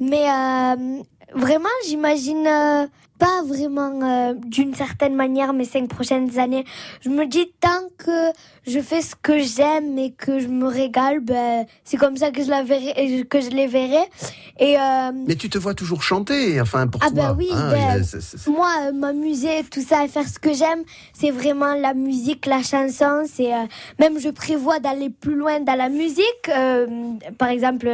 Mais euh, vraiment, j'imagine euh, pas vraiment euh, d'une certaine manière mes cinq prochaines années. Je me dis, tant que je fais ce que j'aime et que je me régale, ben, c'est comme ça que je, la verrai, que je les verrai. Et, euh, Mais tu te vois toujours chanter, enfin pour ah toi. bah oui, hein, ben, moi euh, m'amuser, tout ça, et faire ce que j'aime, c'est vraiment la musique, la chanson. C'est euh, même je prévois d'aller plus loin dans la musique. euh, par exemple,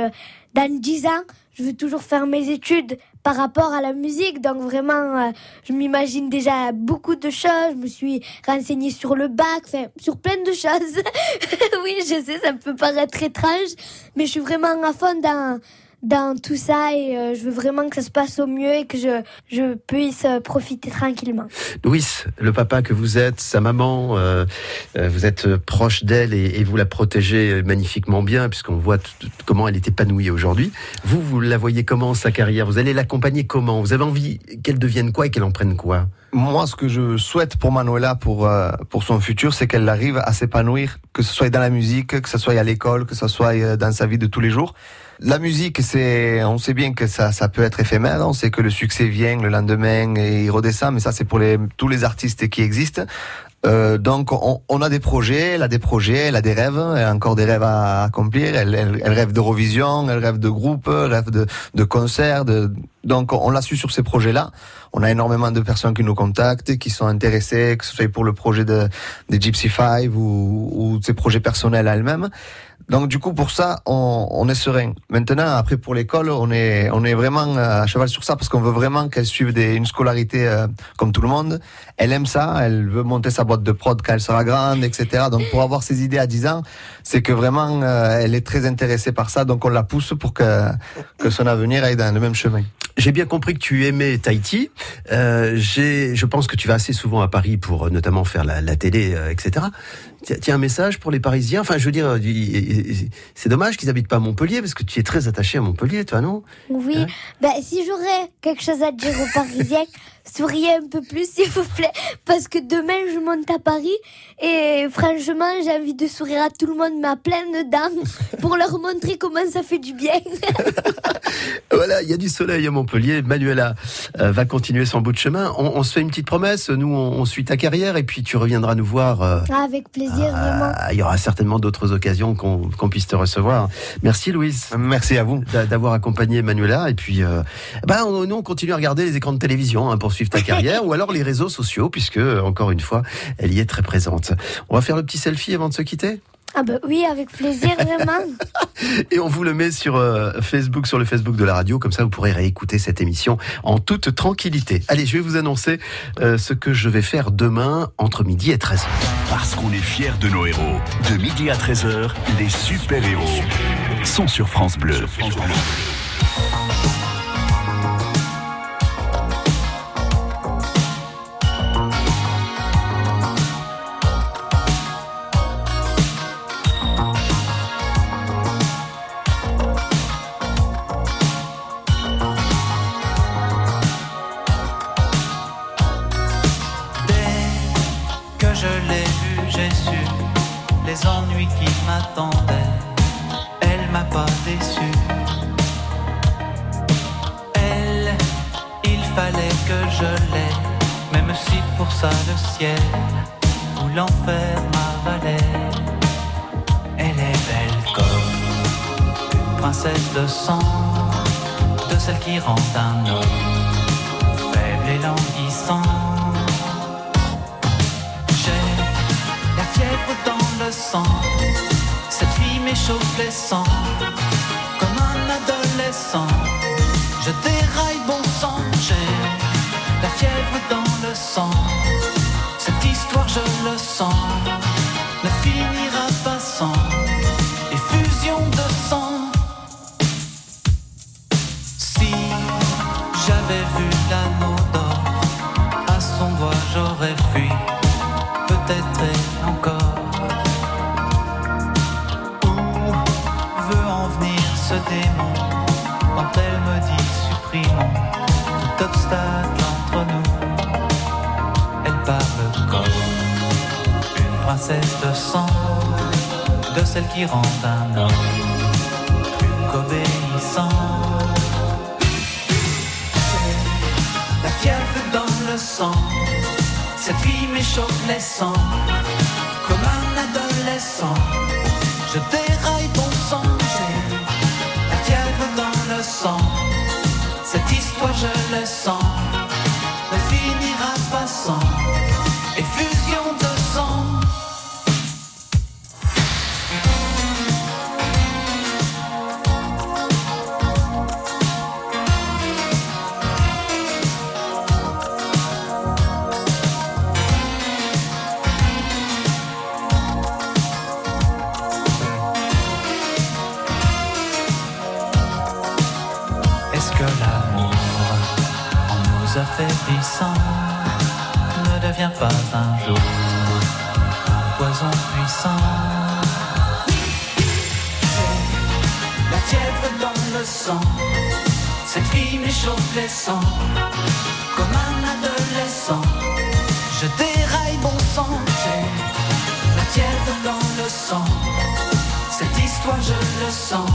dans 10 ans, je veux toujours faire mes études par rapport à la musique. Donc vraiment, euh, je m'imagine déjà beaucoup de choses. Je me suis renseignée sur le bac, enfin sur plein de choses. [laughs] oui, je sais, ça peut paraître étrange, mais je suis vraiment à fond dans dans tout ça et euh, je veux vraiment que ça se passe au mieux et que je, je puisse euh, profiter tranquillement. Louis, le papa que vous êtes, sa maman, euh, euh, vous êtes euh, proche d'elle et, et vous la protégez magnifiquement bien puisqu'on voit tout- tout- comment elle est épanouie aujourd'hui. Vous, vous la voyez comment sa carrière? Vous allez l'accompagner comment? Vous avez envie qu'elle devienne quoi et qu'elle en prenne quoi? Moi, ce que je souhaite pour Manuela, pour, euh, pour son futur, c'est qu'elle arrive à s'épanouir, que ce soit dans la musique, que ce soit à l'école, que ce soit dans sa vie de tous les jours. La musique, c'est, on sait bien que ça, ça peut être éphémère. On sait que le succès vient le lendemain et il redescend, mais ça, c'est pour les, tous les artistes qui existent. Euh, donc, on, on a des projets, elle a des projets, elle a des rêves, elle a encore des rêves à accomplir. Elle, elle, elle rêve d'Eurovision, elle rêve de groupe, elle rêve de, de concerts. Donc, on l'a su sur ces projets-là. On a énormément de personnes qui nous contactent, qui sont intéressées, que ce soit pour le projet de, des Gypsy Five ou, ou ses projets personnels à elle-même. Donc du coup pour ça on, on est serein. Maintenant après pour l'école on est on est vraiment à cheval sur ça parce qu'on veut vraiment qu'elle suive des, une scolarité euh, comme tout le monde. Elle aime ça, elle veut monter sa boîte de prod quand elle sera grande, etc. Donc pour avoir ses idées à 10 ans, c'est que vraiment euh, elle est très intéressée par ça. Donc on la pousse pour que que son avenir aille dans le même chemin. J'ai bien compris que tu aimais Tahiti. Euh, j'ai- je pense que tu vas assez souvent à Paris pour euh, notamment faire la, la télé, euh, etc. Tu as- tu as un message pour les Parisiens Enfin, je veux dire, c'est dommage qu'ils habitent pas à Montpellier parce que tu es très attaché à Montpellier, toi, non? Oui, Ouais. ben, si j'aurais quelque chose à dire aux Parisiens, [laughs] souriez un peu plus [laughs] s'il vous plaît, parce que demain je monte à Paris et franchement j'ai envie de sourire à tout le monde, mais à pleine dents, [laughs] pour leur montrer comment ça fait du bien. [laughs] Voilà, il y a du soleil à Montpellier. Manuela euh, va continuer son bout de chemin. On, on se fait une petite promesse. Nous, on, on suit ta carrière et puis tu reviendras nous voir. euh, Ah, Avec plaisir, vraiment. Ah, il y aura certainement d'autres occasions qu'on puisse te recevoir. Merci Louise. Merci à vous d'avoir accompagné Manuela. Et puis, euh, bah, on, nous, on continue à regarder les écrans de télévision hein, pour suivre ta carrière [laughs] ou alors les réseaux sociaux, puisque, encore une fois, elle y est très présente. On va faire le petit selfie avant de se quitter? Ah ben oui, avec plaisir, vraiment. [laughs] et on vous le met sur euh, Facebook, sur le Facebook de la radio, comme ça vous pourrez réécouter cette émission en toute tranquillité. Allez, je vais vous annoncer euh, ce que je vais faire demain entre midi et 13h. Parce qu'on est fiers de nos héros. De midi à 13h, les super-héros sont sur France Bleu. Dès les ennuis qui m'attendaient. Elle m'a pas déçu. Elle, il fallait que je l'aie, même si pour ça le ciel ou l'enfer m'avalait. Elle est belle comme princesse de sang, de celle qui rend un homme faible et languissant. Le sang, cette fille m'échauffe les sangs, comme un adolescent. Je déraille bon sang, j'ai la fièvre dans le sang, cette histoire je le sens, qui rend un homme plus qu'obéissant. La fièvre dans le sang, cette fille m'échauffe les sangs, nous affaiblissant, ne devient pas un jour un poison puissant. La fièvre dans le sang, cette fille m'échauffe les sangs, comme un adolescent. Je déraille bon sang, j'ai la fièvre dans le sang, cette histoire je le sens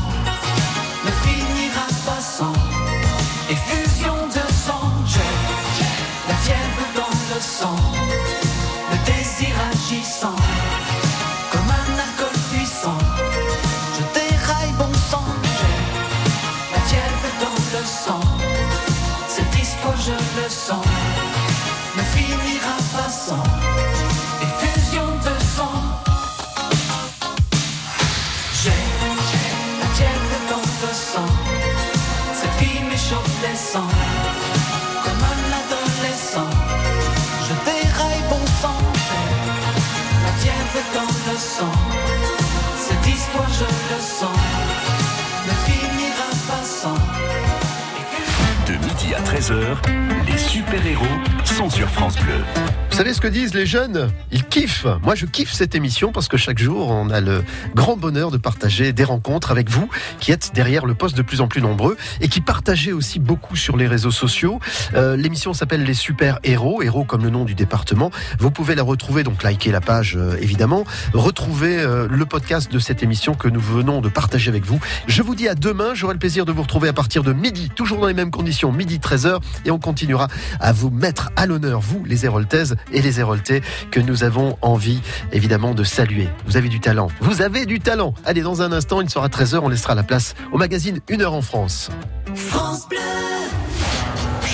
savez ce que disent les jeunes? Moi, je kiffe cette émission parce que chaque jour, on a le grand bonheur de partager des rencontres avec vous qui êtes derrière le poste de plus en plus nombreux et qui partagez aussi beaucoup sur les réseaux sociaux. Euh, L'émission s'appelle Les Super Héros, héros comme le nom du département. Vous pouvez la retrouver, donc liker la page euh, évidemment, retrouver euh, le podcast de cette émission que nous venons de partager avec vous. Je vous dis à demain, j'aurai le plaisir de vous retrouver à partir de midi, toujours dans les mêmes conditions, midi 13h, et on continuera à vous mettre à l'honneur, vous les Héroltaises et les Héroltais, que nous avons envie évidemment de saluer. Vous avez du talent, vous avez du talent. Allez, dans un instant, il sera 13h, on laissera la place au magazine Une heure en France. France.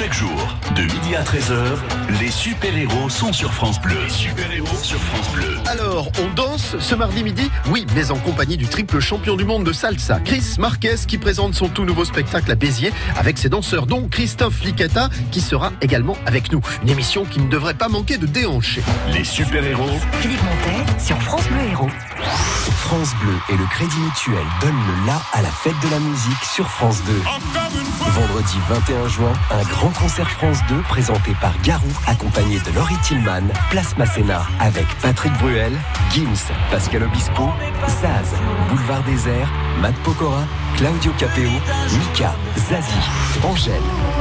Chaque jour, de midi à 13h, les super-héros sont sur France Bleu. Les super-héros sur France Bleu. Alors, on danse ce mardi midi Oui, mais en compagnie du triple champion du monde de salsa, Chris Marquez, qui présente son tout nouveau spectacle à Béziers avec ses danseurs, dont Christophe Licata, qui sera également avec nous. Une émission qui ne devrait pas manquer de déhancher. Les super-héros Philippe Montet sur France Bleu Héros. France Bleu et le Crédit Mutuel donnent le la à la fête de la musique sur France 2. Vendredi 21 juin, un grand concert France 2 présenté par Garou, accompagné de Laurie Tillman, Place Masséna, avec Patrick Bruel, Gims, Pascal Obispo, Zaz, Boulevard Désert, Matt Pokora, Claudio Capeo, Mika, Zazie, Angèle,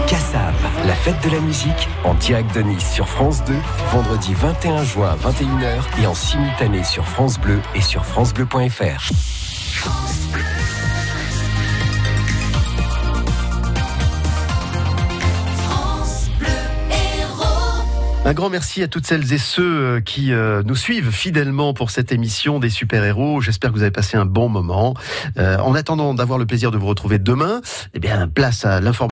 Kassav. La fête de la musique en direct de Nice sur France 2, vendredi 21 juin à 21h et en simultané sur France Bleu et sur francebleu.fr. France Bleu Un grand merci à toutes celles et ceux euh, qui euh, nous suivent fidèlement pour cette émission des super-héros. J'espère que vous avez passé un bon moment. Euh, en attendant d'avoir le plaisir de vous retrouver demain, eh bien, place à l'information.